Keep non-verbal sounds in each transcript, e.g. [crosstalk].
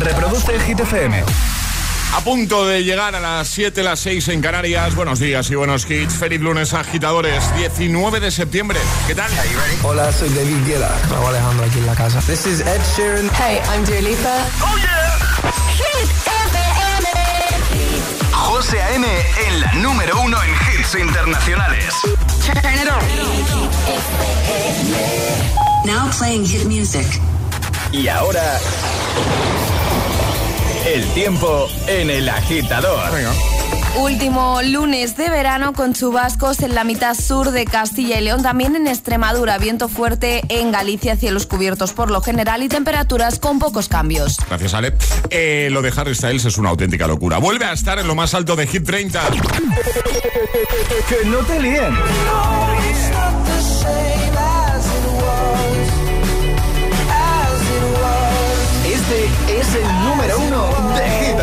Reproduce el Hit FM. A punto de llegar a las 7, las 6 en Canarias. Buenos días y buenos hits. Feliz lunes, agitadores. 19 de septiembre. ¿Qué tal? Hola, soy David. Me voy Alejandro aquí en la casa. This is Ed Sheeran. Hey, I'm Dua Lipa. ¡Oh, yeah! Hit FM. José A.M. en la número uno en hits internacionales. Turn it on. Now playing hit music. Y ahora... El tiempo en el agitador. Venga. Último lunes de verano con chubascos en la mitad sur de Castilla y León, también en Extremadura, viento fuerte en Galicia, cielos cubiertos por lo general y temperaturas con pocos cambios. Gracias, Ale. Eh, lo de Harry Styles es una auténtica locura. Vuelve a estar en lo más alto de Hit 30. Que no te líen. Este es el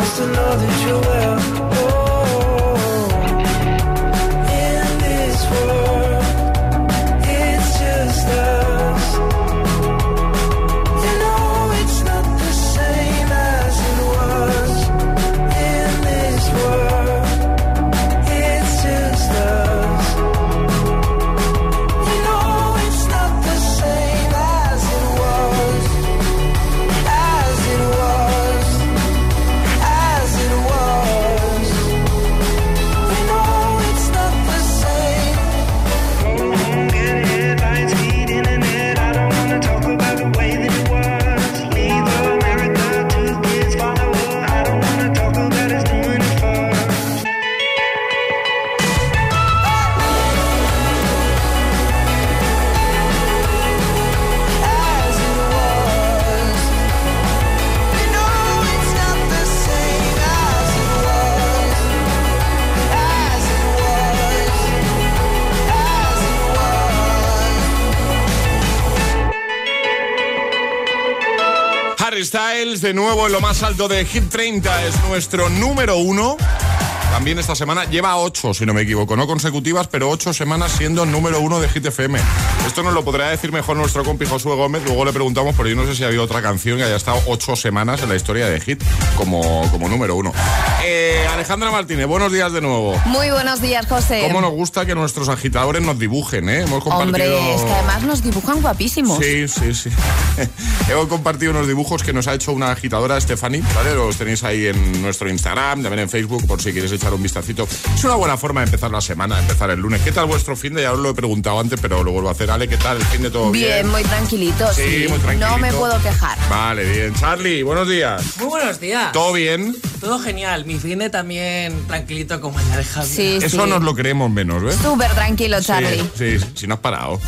Wants to know that you're well. De nuevo en lo más alto de Hit 30, es nuestro número uno. También esta semana lleva ocho, si no me equivoco, no consecutivas, pero ocho semanas siendo número uno de Hit FM. Esto nos lo podrá decir mejor nuestro compi Josué Gómez, luego le preguntamos, pero yo no sé si había otra canción que haya estado ocho semanas en la historia de Hit como, como número uno. Eh, Alejandra Martínez, buenos días de nuevo. Muy buenos días, José. ¿Cómo nos gusta que nuestros agitadores nos dibujen, eh? Hemos compartido... Hombre, es que además nos dibujan guapísimos. Sí, sí, sí. [laughs] Hemos compartido unos dibujos que nos ha hecho una agitadora, Stephanie, ¿vale? Los tenéis ahí en nuestro Instagram, también en Facebook, por si quieres echar un vistacito. Es una buena forma de empezar la semana, empezar el lunes. ¿Qué tal vuestro fin de? Ya os lo he preguntado antes, pero lo vuelvo a hacer. Ale, ¿qué tal el fin de todo bien? Bien, muy tranquilito, Sí, sí. muy tranquilito. No me puedo quejar. Vale, bien. Charlie, buenos días. Muy buenos días. ¿Todo bien? Todo genial. Mi fin de también tranquilito como el de. Sí, Eso sí. nos lo creemos menos, ¿ves? Súper tranquilo, Charlie. Sí, sí, si no has parado.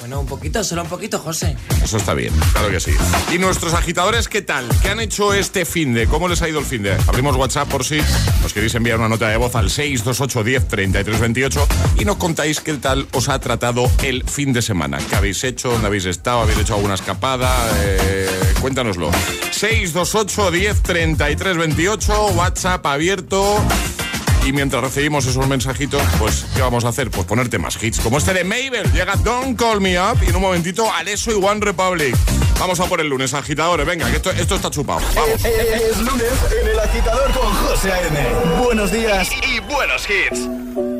Bueno, un poquito, solo un poquito, José. Eso está bien, claro que sí. ¿Y nuestros agitadores qué tal? ¿Qué han hecho este fin de? ¿Cómo les ha ido el fin de? Abrimos WhatsApp por si os queréis enviar una nota de voz al 628 10 33 28 y nos contáis qué tal os ha tratado el fin de semana. ¿Qué habéis hecho? ¿Dónde habéis estado? ¿Habéis hecho alguna escapada? Eh, cuéntanoslo. 628 10 33 28, WhatsApp abierto. Y mientras recibimos esos mensajitos, pues, ¿qué vamos a hacer? Pues ponerte más hits. Como este de Mabel. Llega Don't Call Me Up y en un momentito Alesso y One Republic. Vamos a por el lunes, agitadores. Venga, que esto, esto está chupado. Vamos. Es, lunes en el agitador con José A.M. Buenos días y, y buenos hits.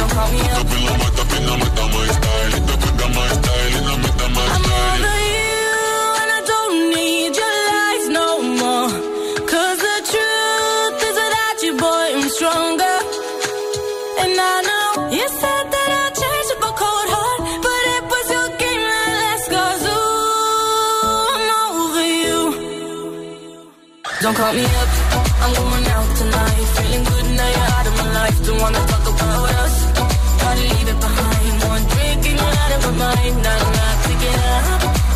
Don't call me up. Don't call me up, I'm going out tonight. Feeling good now you're out of my life. Don't wanna talk about us. Gotta leave it behind. One drink and you're out of my mind. Not not to get up.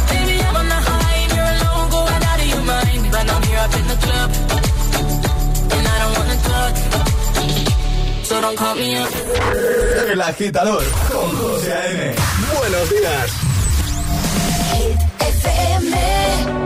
Baby, I'm on the high and you're alone, going out of your mind. But I'm here up in the club, and I don't wanna talk. So don't call me up. El agitador con José A.M. Buenos días. Stayed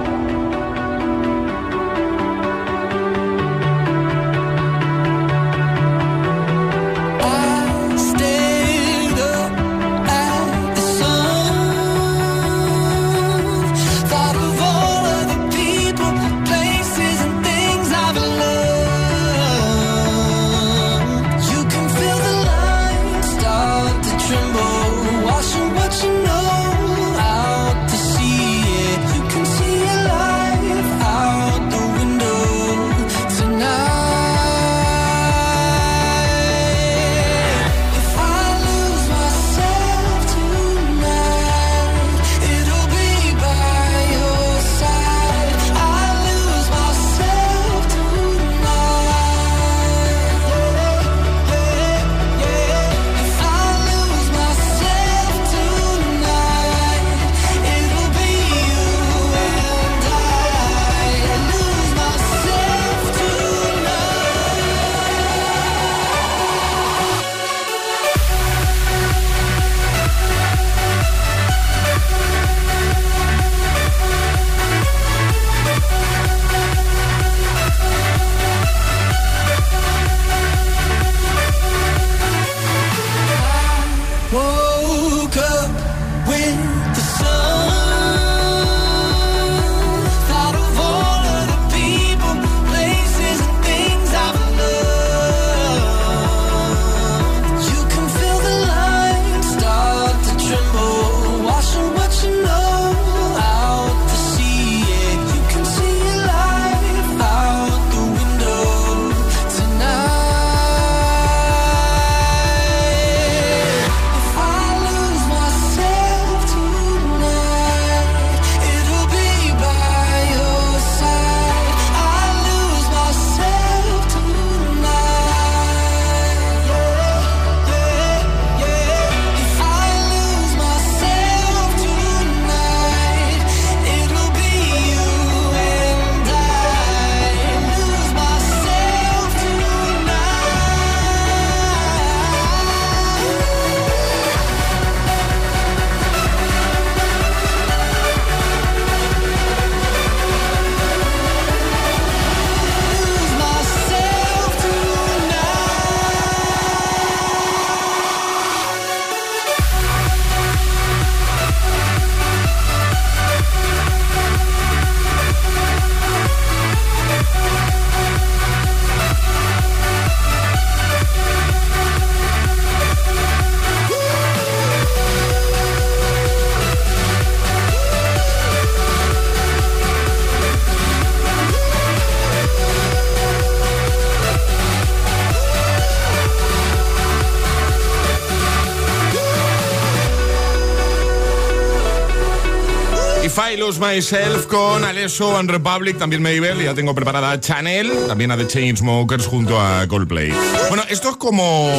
Myself con Alesso and Republic, también Mabel, ya tengo preparada Chanel, también a The Chainsmokers junto a Coldplay. Bueno, esto es como,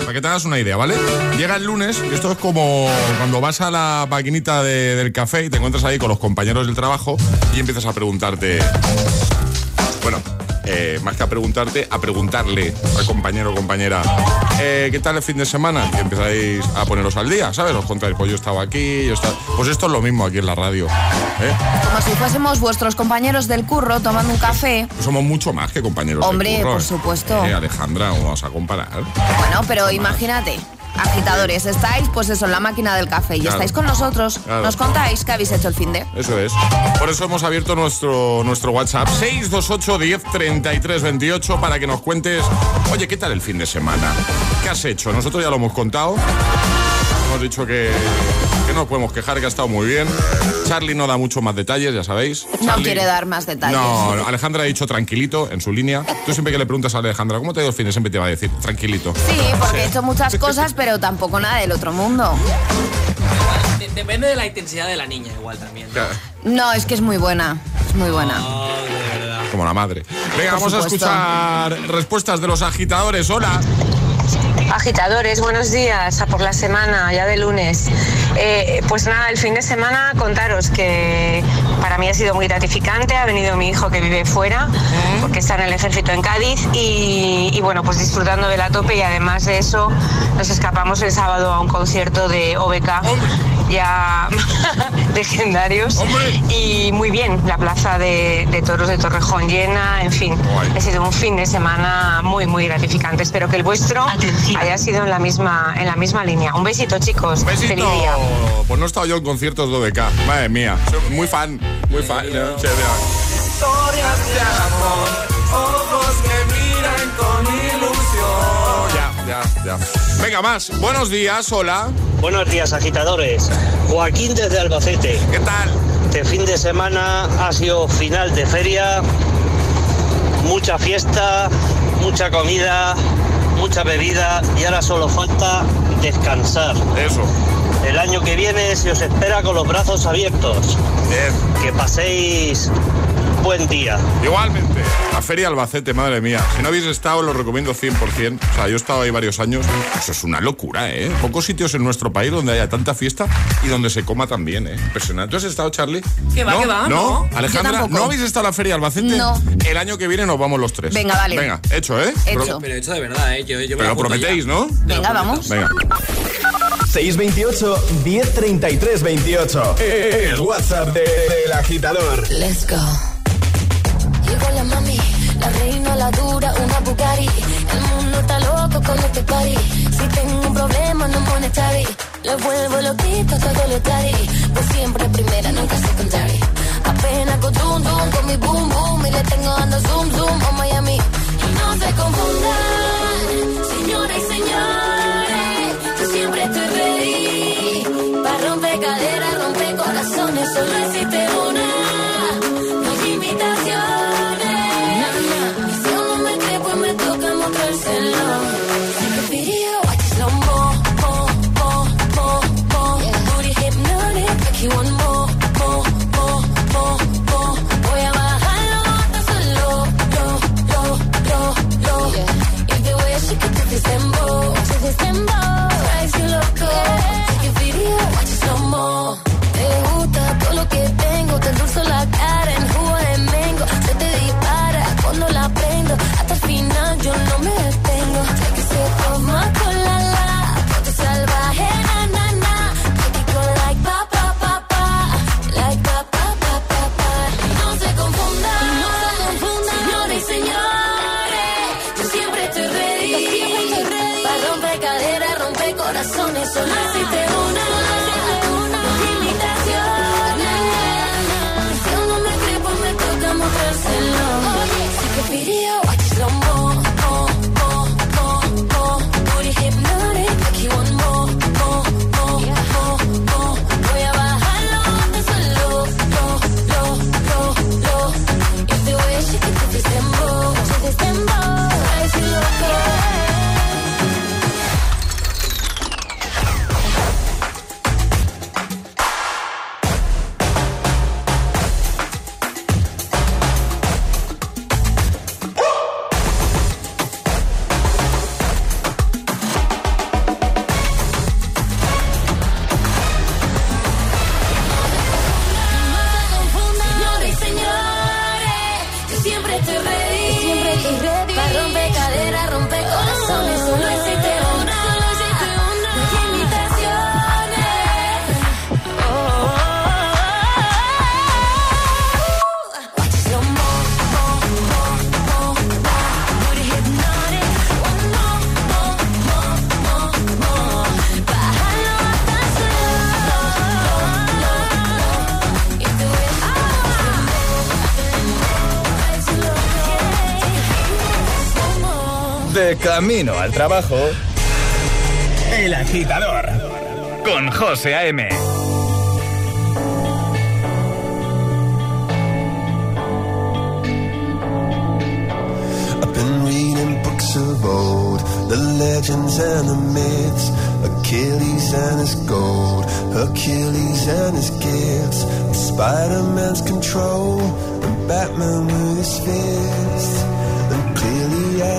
para que te hagas una idea, ¿vale? Llega el lunes y esto es como cuando vas a la maquinita de- del café y te encuentras ahí con los compañeros del trabajo y empiezas a preguntarte, bueno, eh, más que a preguntarte, a preguntarle al compañero o compañera, eh, ¿qué tal el fin de semana? Y empezáis a poneros al día, ¿sabes? Os contáis, pues yo estaba aquí, yo estaba... Pues esto es lo mismo aquí en la radio. ¿eh? Como si fuésemos vuestros compañeros del curro tomando un café. Somos mucho más que compañeros de Hombre, curro, por ¿eh? supuesto. Alejandra, ¿cómo vas a comparar? Bueno, pero imagínate. Agitadores, estáis pues eso en la máquina del café y Claro. estáis con nosotros. Claro. Nos contáis qué habéis hecho el fin de. Eso es. Por eso hemos abierto nuestro, nuestro WhatsApp 628 10 33 28 para que nos cuentes, oye, ¿qué tal el fin de semana? ¿Qué has hecho? Nosotros ya lo hemos contado. Hemos dicho que, que no nos podemos quejar, que ha estado muy bien. Charlie no da mucho más detalles, ya sabéis. No Charlie- quiere dar más detalles. No, no, Alejandra ha dicho tranquilito en su línea. Tú siempre que le preguntas a Alejandra, ¿cómo te ha ido el fin de siempre te va a decir tranquilito? Sí, porque he hecho muchas cosas, pero tampoco nada del otro mundo. De- depende de la intensidad de la niña, igual también. ¿no? No, es que es muy buena. Es muy buena. Oh, de verdad. Como la madre. Venga, Por vamos a escuchar respuestas de los agitadores. Hola. Agitadores, buenos días, a por la semana, ya de lunes. Eh, pues nada, el fin de semana contaros que para mí ha sido muy gratificante, ha venido mi hijo que vive fuera, porque está en el ejército en Cádiz, y, y bueno, pues disfrutando de la tope y además de eso nos escapamos el sábado a un concierto de OBK, ya [laughs] legendarios, y muy bien, la plaza de, de toros de Torrejón llena, en fin, Guay. ha sido un fin de semana muy, muy gratificante. Espero que el vuestro haya sido en la misma, en la misma línea. Un besito, chicos. Besito. Feliz día. Pues no he estado yo en conciertos de OBK. Madre mía. Soy muy fan. Muy fan. ¿no? Sí, mira. Historias de amor, ojos que miran con ilusión. Ya, ya, ya. Venga, más. Buenos días, hola. Buenos días, agitadores. Joaquín desde Albacete. ¿Qué tal? Este fin de semana ha sido final de feria, mucha fiesta, mucha comida, mucha bebida y ahora solo falta descansar. Eso. El año que viene se os espera con los brazos abiertos. Bien. Que paséis buen día. Igualmente. La Feria Albacete, madre mía. Si no habéis estado, lo recomiendo 100%. O sea, yo he estado ahí varios años. Eso es una locura, ¿eh? Pocos sitios en nuestro país donde haya tanta fiesta y donde se coma también, ¿eh? Impresionante. ¿Tú has estado, Charlie? Que va, ¿No? que va, ¿No? no. Alejandra. ¿no habéis estado en la Feria Albacete? No. El año que viene nos vamos los tres. Venga, vale. Venga, hecho, ¿eh? Hecho. Pro- Pero hecho de verdad, ¿eh? Yo, yo me Pero apunto prometéis, ya. ¿no? Lo Venga, vamos. Venga. 628 1033 28. El WhatsApp de- del agitador. Let's go. Llegó la mami, la reina, la dura, una Bugatti. El mundo está loco con este party. Si tengo un problema, no monetary. Le vuelvo loquito todo lo tari. Pues siempre primera, nunca secondary. Apenas con zoom, zoom, con mi boom, boom. Y le tengo dando zoom, zoom a Miami. Y no se confundan, señoras y señores. Yo siempre estoy ready. Para romper caderas, romper corazones, solo existe camino al trabajo. El agitador con José A.M. I've been reading books of old, the legends and the myths, Achilles and his gold, Hercules and his gifts, Spider-Man's control, and Batman with his fists.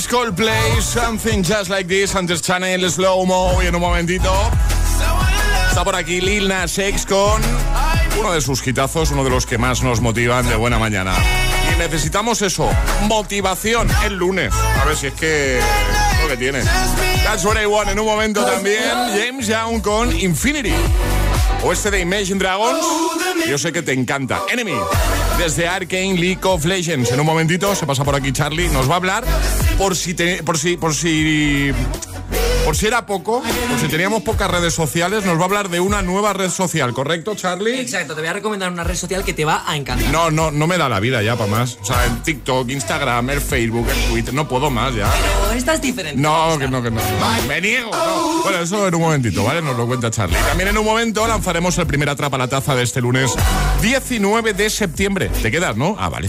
Chainsmokers, Coldplay, Something Just Like This, antes Chanel, Slow Mo y en un momentito está por aquí Lil Nas X con uno de sus hitazos, uno de los que más nos motivan de buena mañana. Y necesitamos eso, motivación el lunes. A ver si es que lo que tiene. That's what I want. En un momento también James Young con Infinity. O este de Imagine Dragons. Yo sé que te encanta. Enemy. Desde Arkane League of Legends. En un momentito se pasa por aquí Charlie. Nos va a hablar por si por si por si por si era poco, por si teníamos pocas redes sociales, nos va a hablar de una nueva red social, ¿correcto, Charlie? Exacto, te voy a recomendar una red social que te va a encantar. No, no, no me da la vida ya para más. O sea, en TikTok, Instagram, el Facebook, el Twitter, no puedo más ya. Pero esta es diferente. No, que no, que no. Me niego. no. Bueno, eso en un momentito, ¿vale? Nos lo cuenta Charlie. También en un momento lanzaremos el primer atrapa la taza de este lunes 19 de septiembre. ¿Te quedas, no? Ah, vale.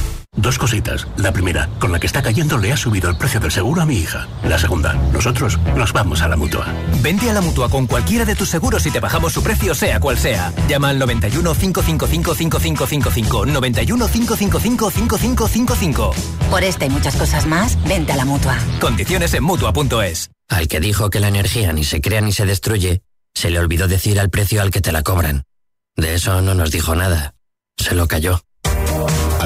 Dos cositas. La primera, con la que está cayendo le ha subido el precio del seguro a mi hija. La segunda, nosotros nos vamos a la mutua. Vente a la mutua con cualquiera de tus seguros y te bajamos su precio, sea cual sea. Llama al 91 555 5555. 91 555 5555. Por esta y muchas cosas más, vente a la mutua. Condiciones en mutua.es. Al que dijo que la energía ni se crea ni se destruye, se le olvidó decir al precio al que te la cobran. De eso no nos dijo nada. Se lo cayó.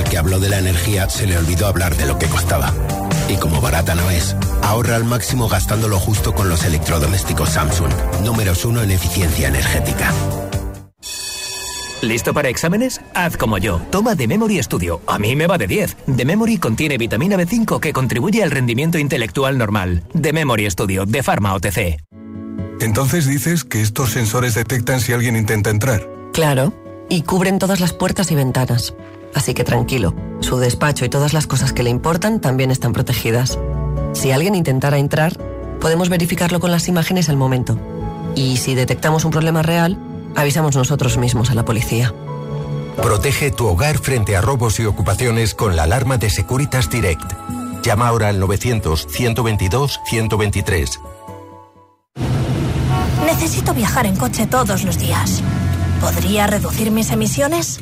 Que habló de la energía se le olvidó hablar de lo que costaba. Y como barata no es, ahorra al máximo gastando lo justo con los electrodomésticos Samsung, números uno en eficiencia energética. ¿Listo para exámenes? Haz como yo. Toma The Memory Studio. A mí me va de 10. The Memory contiene vitamina B5 que contribuye al rendimiento intelectual normal. The Memory Studio de Pharma OTC. Entonces dices que estos sensores detectan si alguien intenta entrar. Claro, y cubren todas las puertas y ventanas. Así que tranquilo, su despacho y todas las cosas que le importan también están protegidas. Si alguien intentara entrar, podemos verificarlo con las imágenes al momento. Y si detectamos un problema real, avisamos nosotros mismos a la policía. Protege tu hogar frente a robos y ocupaciones con la alarma de Securitas Direct. Llama ahora al 900-122-123. Necesito viajar en coche todos los días. ¿Podría reducir mis emisiones?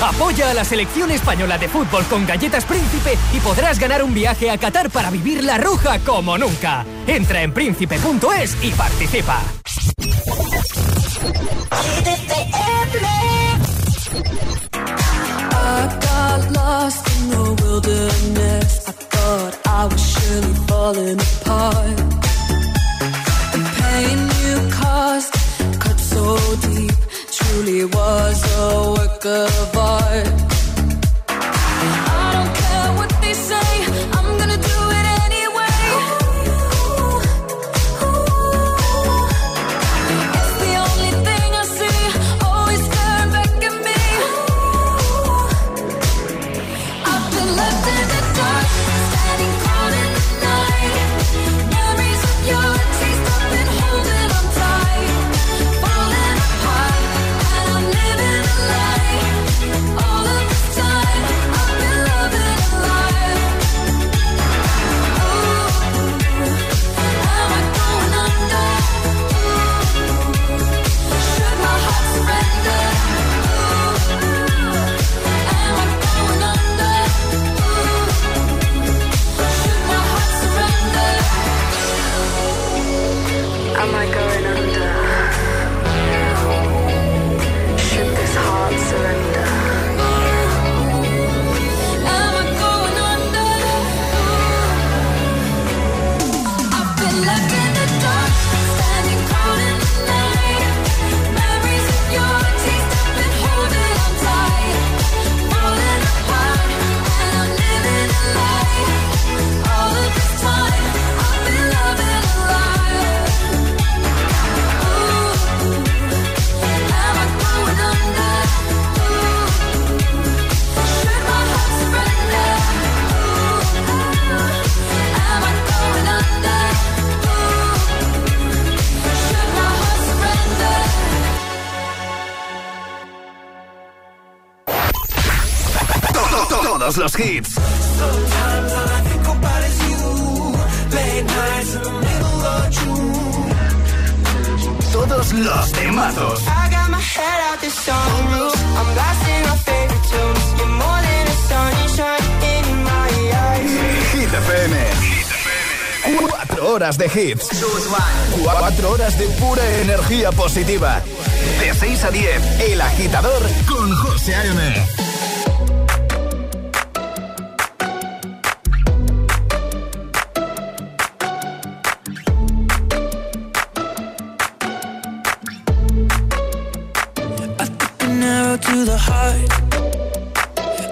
Apoya a la selección española de fútbol con Galletas Príncipe y podrás ganar un viaje a Qatar para vivir la roja como nunca. Entra en príncipe.es y participa. Than a sunshine in my eyes. Hit FM. Cuatro horas de hits. Cuatro horas de pura energía positiva. De 6 a 10, El Agitador con José A.M.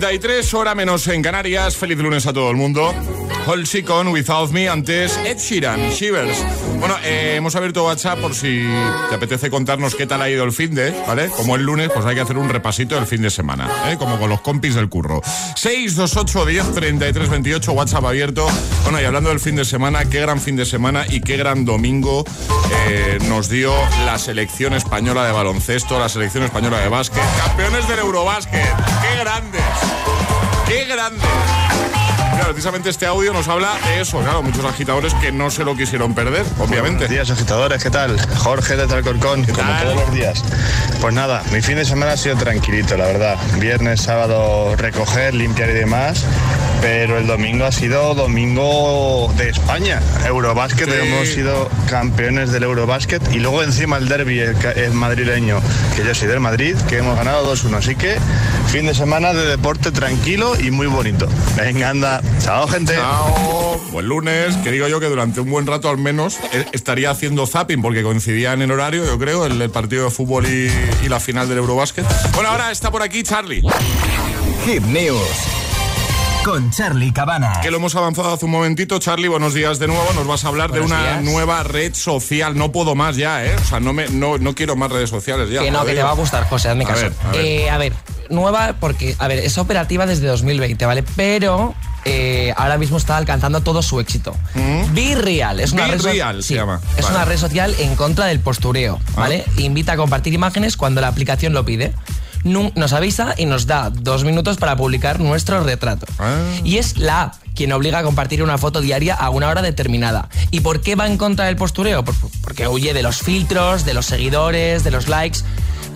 33, hora menos en Canarias. Feliz lunes a todo el mundo. Halsey con Without Me, antes Ed Sheeran, Shivers. Bueno, eh, hemos abierto WhatsApp por si te apetece contarnos qué tal ha ido el fin de, ¿vale? Como el lunes, pues hay que hacer un repasito del fin de semana, ¿eh? Como con los compis del curro. 628 10 33 28, WhatsApp abierto. Bueno, y hablando del fin de semana, qué gran fin de semana y qué gran domingo eh, nos dio la selección española de baloncesto, la selección española de básquet. Campeones del Eurobásquet. ¡Qué grandes! ¡Qué grandes! Claro, precisamente este audio nos habla de eso, claro, muchos agitadores que no se lo quisieron perder, obviamente. Buenos días, agitadores, ¿qué tal? Jorge de Talcorcón, como todos los días. Pues nada, mi fin de semana ha sido tranquilito, la verdad. Viernes, sábado, recoger, limpiar y demás. Pero el domingo ha sido domingo de España. Eurobásquet, hemos sido campeones del Eurobásquet. Y luego encima el derby, el, madrileño, que yo soy del Madrid, que hemos ganado 2-1. Así que fin de semana de deporte tranquilo y muy bonito. Venga, anda. Chao, gente. Chao. Buen lunes, que digo yo que durante un buen rato al menos eh, estaría haciendo zapping porque coincidían en horario, yo creo, el, el partido de fútbol y, y la final del Eurobásquet. Bueno, ahora está por aquí Charlie. Hit News con Charlie Cabana. Que lo hemos avanzado hace un momentito. Charlie, buenos días de nuevo. Nos vas a hablar Buenos de una días. nueva red social. No puedo más ya, ¿eh? O sea, no, me, no, no quiero más redes sociales ya. Que no, que te va a gustar, José, hazme A caso. ver, a ver. Eh, a ver, nueva porque, a ver, es operativa desde 2020, ¿vale? Pero eh, ahora mismo está alcanzando todo su éxito. Be Real es una Be red so- Real se sí, llama. Es Vale. una red social en contra del postureo, ¿vale? Invita a compartir imágenes cuando la aplicación lo pide. Nos avisa y nos da dos minutos para publicar nuestro retrato. Y es la app quien obliga a compartir una foto diaria a una hora determinada. ¿Y por qué va en contra del postureo? Porque huye de los filtros, de los seguidores, de los likes.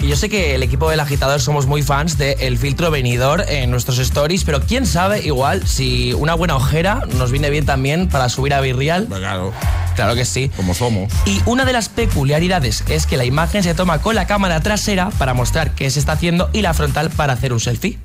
Y yo sé que el equipo del agitador somos muy fans del filtro venidor en nuestros stories, pero quién sabe, igual, si una buena ojera nos viene bien también para subir a Virreal. Claro. Claro que sí. Como somos. Y una de las peculiaridades es que la imagen se toma con la cámara trasera para mostrar qué se está haciendo y la frontal para hacer un selfie.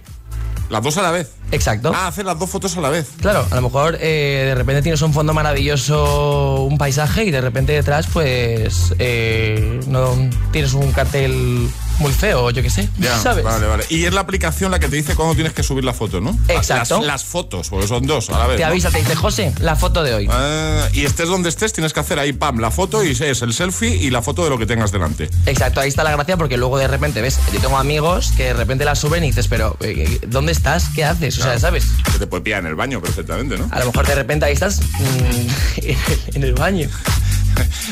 Las dos a la vez. Exacto. Ah, hacer las dos fotos a la vez. Claro, a lo mejor eh, de repente tienes un fondo maravilloso, un paisaje y de repente detrás pues eh, no tienes un cartel muy feo, yo qué sé, Ya, ¿sabes? Vale, vale. Y es la aplicación la que te dice cuándo tienes que subir la foto, ¿no? Exacto. Las, las fotos, porque son dos a la vez. Te ¿no? avisa, te dice, José, la foto de hoy. Ah, y estés donde estés, tienes que hacer ahí, pam, la foto y es el selfie y la foto de lo que tengas delante. Exacto, ahí está la gracia porque luego de repente ves, yo tengo amigos que de repente la suben y dices, pero eh, ¿dónde estás? ¿Qué haces? O sea. ¿sabes? Que te puede pillar en el baño perfectamente, ¿no? A lo mejor de repente ahí estás mm, [laughs] en el baño.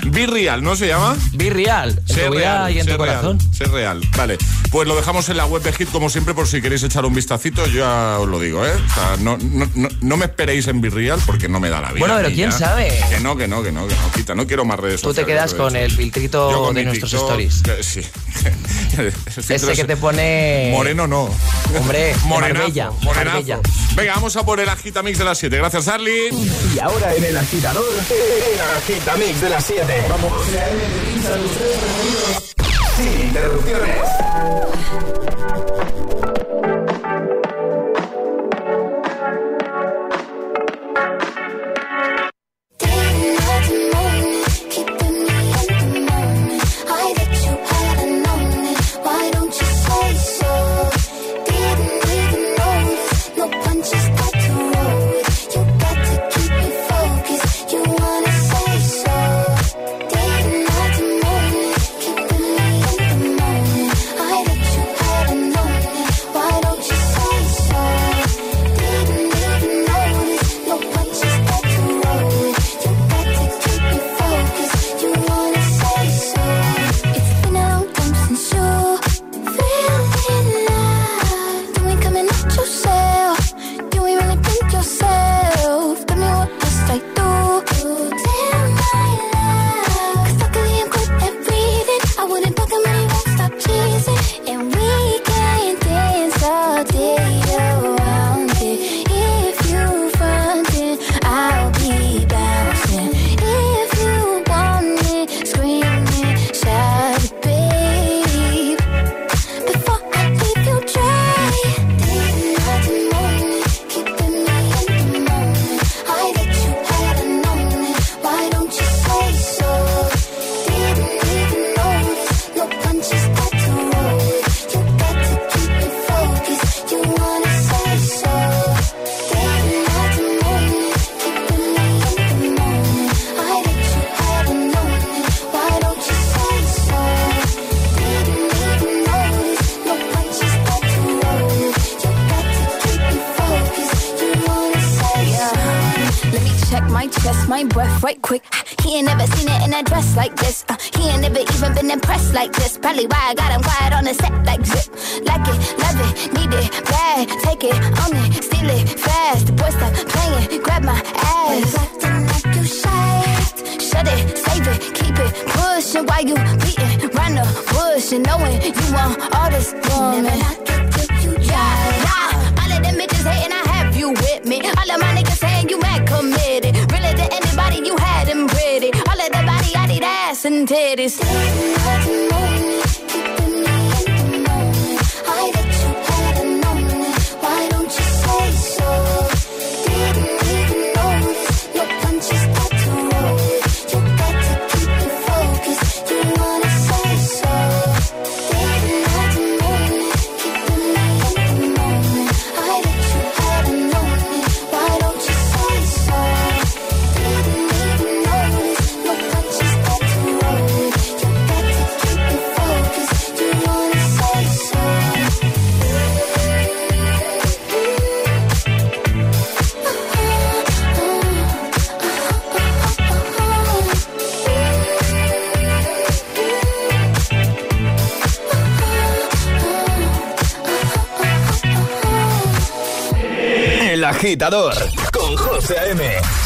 Be Real, ¿no se llama? Be Real, en Sé tu vida real, y en tu corazón. Real. Vale. Pues lo dejamos en la web de Hit como siempre por si queréis echar un vistacito. Yo ya os lo digo, ¿eh? O sea, no, no, no, no me esperéis en Be Real porque no me da la vida. Bueno, pero quién ya. sabe. Que no, que no, que no, que no, quita. No quiero más redes Tú te sociales. quedas con el filtrito Yo con de nuestros TikTok, stories. que- sí. [laughs] Ese que te pone... Moreno no. Hombre, [laughs] morenazo. Marbella. Venga, vamos a por el Agitamix de las 7. Gracias, Charlie. Y ahora en el agitador, el agitamix de las 7. Vamos. Sin interrupciones. Agitador con José A.M.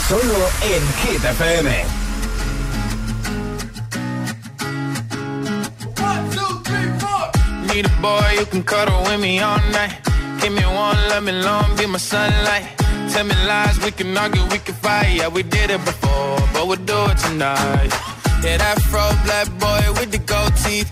Solo en Hit FM. Need a boy you can cuddle with me all night. Give me one, let me long, be my sunlight. Tell me lies, we can argue, we can fight. Yeah, we did it before, but we'll do it tonight. Yeah, that fro black boy with the gold teeth.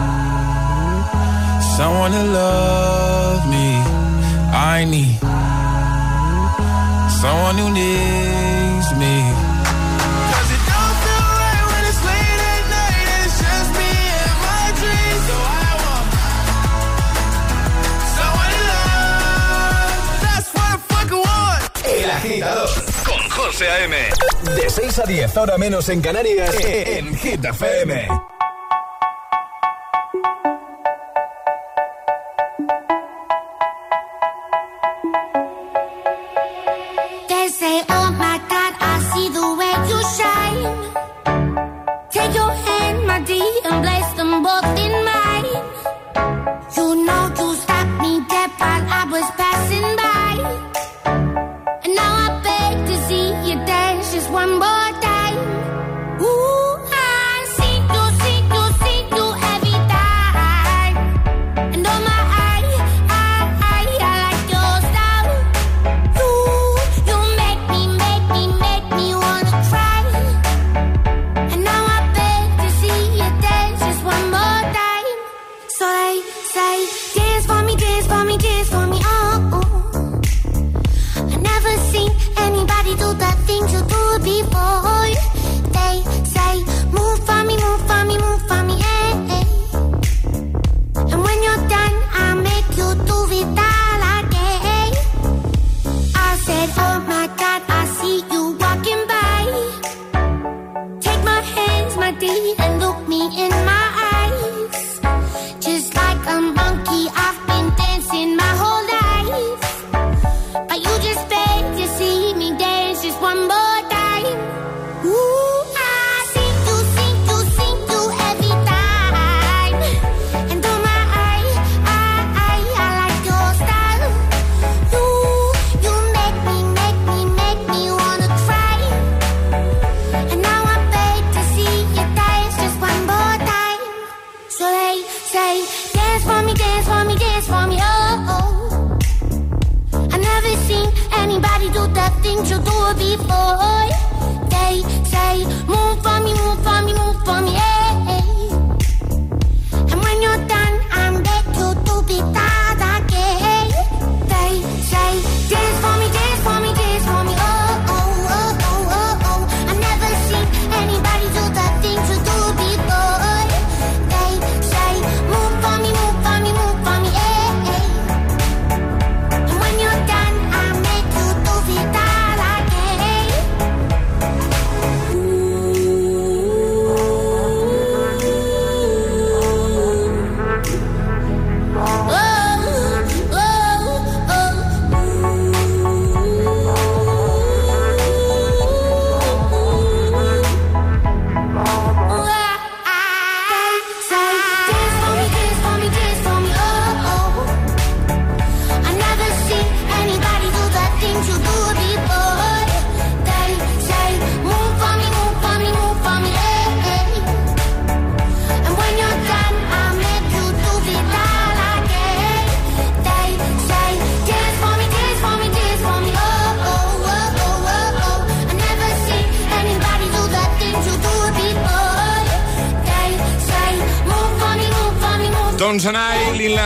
someone to love me. I need someone who needs me. 'Cause it don't feel right when it's late at night and it's just me and my dreams. So I want someone to love. That's what I fucking want. El agitador con José A.M. De 6 a 10, ahora menos en Canarias, en Hit FM.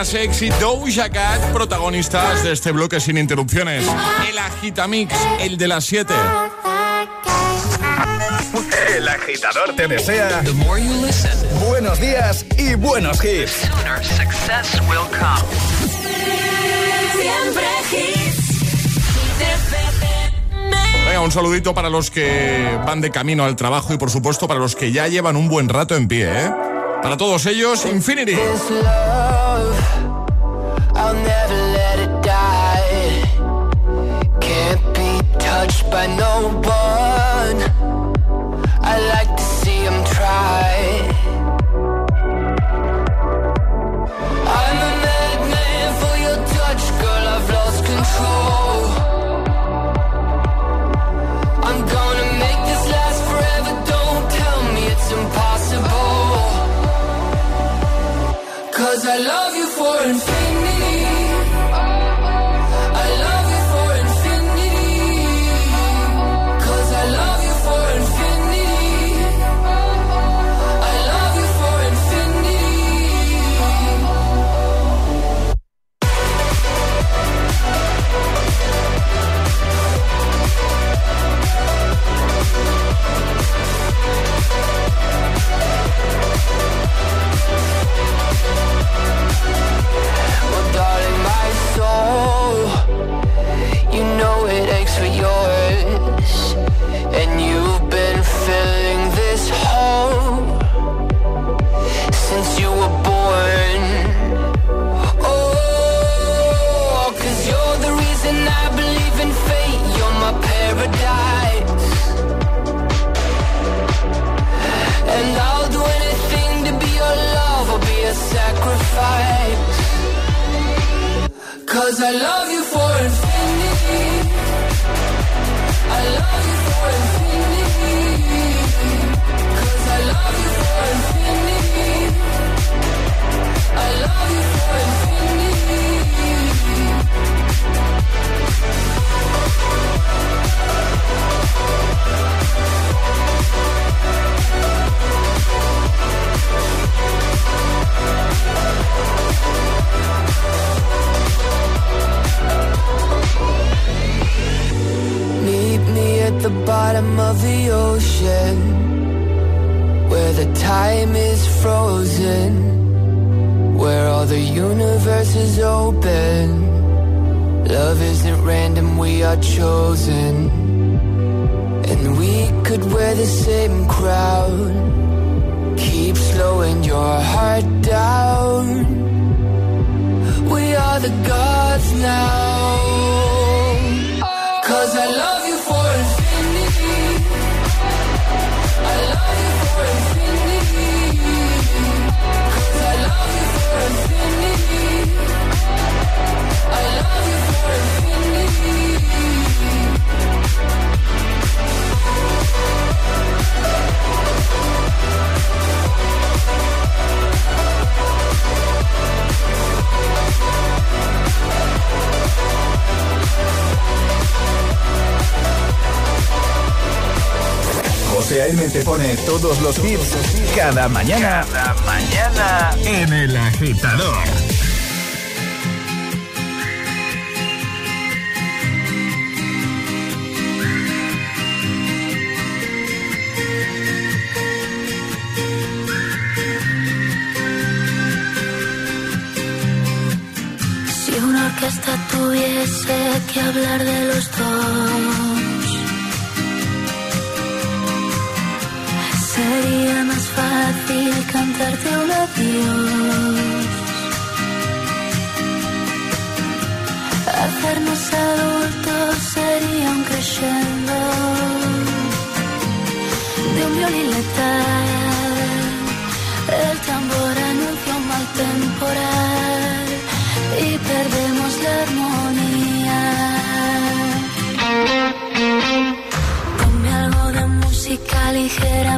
sexy Doja Cat, protagonistas de este bloque sin interrupciones. El Agitamix, el de las 7. El agitador te desea buenos días y buenos hits. Sooner Venga, un saludito para los que van de camino al trabajo y por supuesto para los que ya llevan un buen rato en pie, ¿eh? Para todos ellos, Infinity. José A.M. te pone todos los hits cada mañana. Cada mañana en El Agitador. Si una orquesta tuviese que hablar de los dos, sería más fácil cantarte un adiós. Hacernos adultos sería un crescendo de un violín letal. El tambor anuncia un mal temporal y perdemos la armonía. Ponme algo de música ligera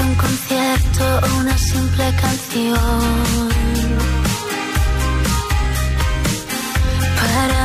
un concierto o una simple canción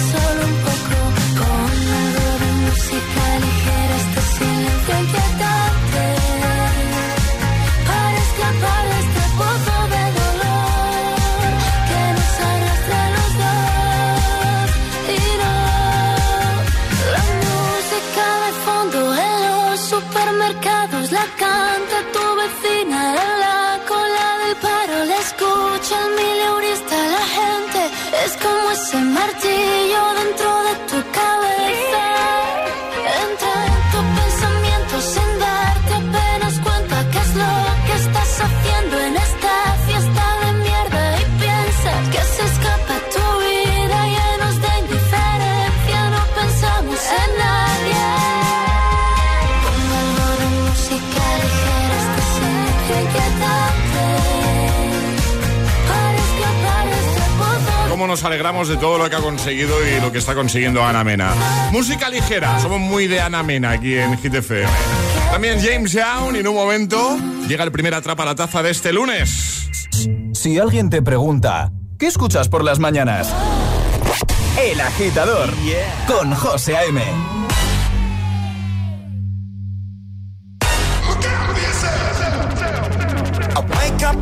so nos alegramos de todo lo que ha conseguido y lo que está consiguiendo Ana Mena. Música ligera, somos muy de Ana Mena aquí en FM. También James Young y en un momento llega el primer atrapa la taza de este lunes. Si alguien te pregunta, ¿qué escuchas por las mañanas? El agitador con José A.M.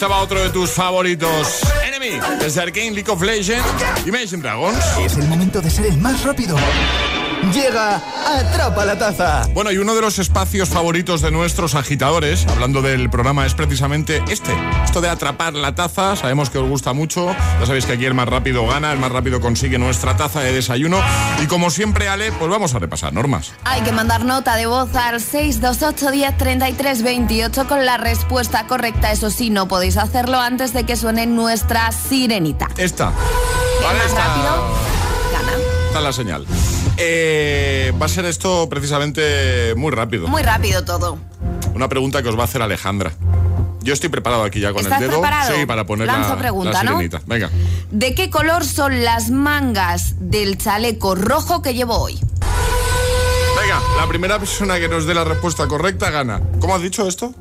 estaba otro de tus favoritos. Enemy, desde Arkane, League of Legends, Imagine Dragons. Es el momento de ser el más rápido. Llega Atrapa la Taza. Bueno, y uno de los espacios favoritos de nuestros agitadores, hablando del programa, es precisamente este. Esto de atrapar la taza, sabemos que os gusta mucho. Ya sabéis que aquí el más rápido gana, el más rápido consigue nuestra taza de desayuno. Y como siempre, Ale, pues vamos a repasar normas. Hay que mandar nota de voz al 628 10 33 28 con la respuesta correcta. Eso sí, no podéis hacerlo antes de que suene nuestra sirenita. Esta. Vale, más esta- rápido gana. Esta es la señal. Eh, va a ser esto precisamente muy rápido. Muy rápido todo. Una pregunta que os va a hacer Alejandra. Yo estoy preparado aquí ya con ¿Estás el dedo. preparado? Sí, para poner Lanzo la, pregunta, la ¿no? Venga. ¿De qué color son las mangas del chaleco rojo que llevo hoy? Venga, la primera persona que nos dé la respuesta correcta gana. ¿Cómo has dicho esto?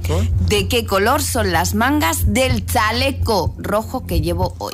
¿De qué color son las mangas del chaleco rojo que llevo hoy?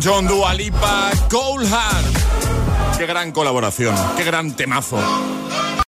John, Dua Lipa, Cold Heart. Qué gran colaboración, qué gran temazo.